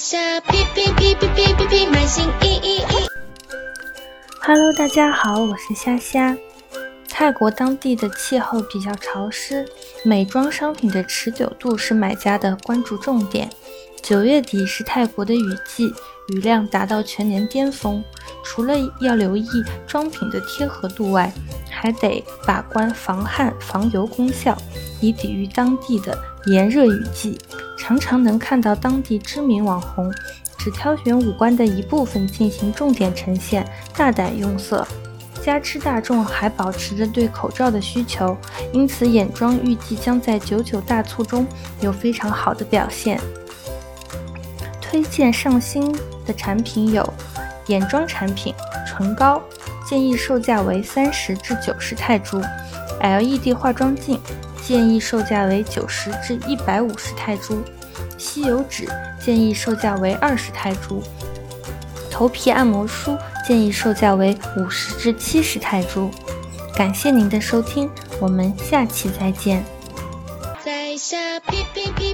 下哔哔哔哔哔哔哔，满心一一一。Hello，大家好，我是虾虾。泰国当地的气候比较潮湿，美妆商品的持久度是买家的关注重点。九月底是泰国的雨季，雨量达到全年巅峰。除了要留意妆品的贴合度外，还得把关防汗防油功效，以抵御当地的炎热雨季。常常能看到当地知名网红只挑选五官的一部分进行重点呈现，大胆用色。加之大众还保持着对口罩的需求，因此眼妆预计将在九九大促中有非常好的表现。推荐上新的产品有眼妆产品，唇膏建议售价为三十至九十泰铢；LED 化妆镜建议售价为九十至一百五十泰铢；吸油纸建议售价为二十泰铢；头皮按摩梳建议售价为五十至七十泰铢。感谢您的收听，我们下期再见。在下屁屁屁，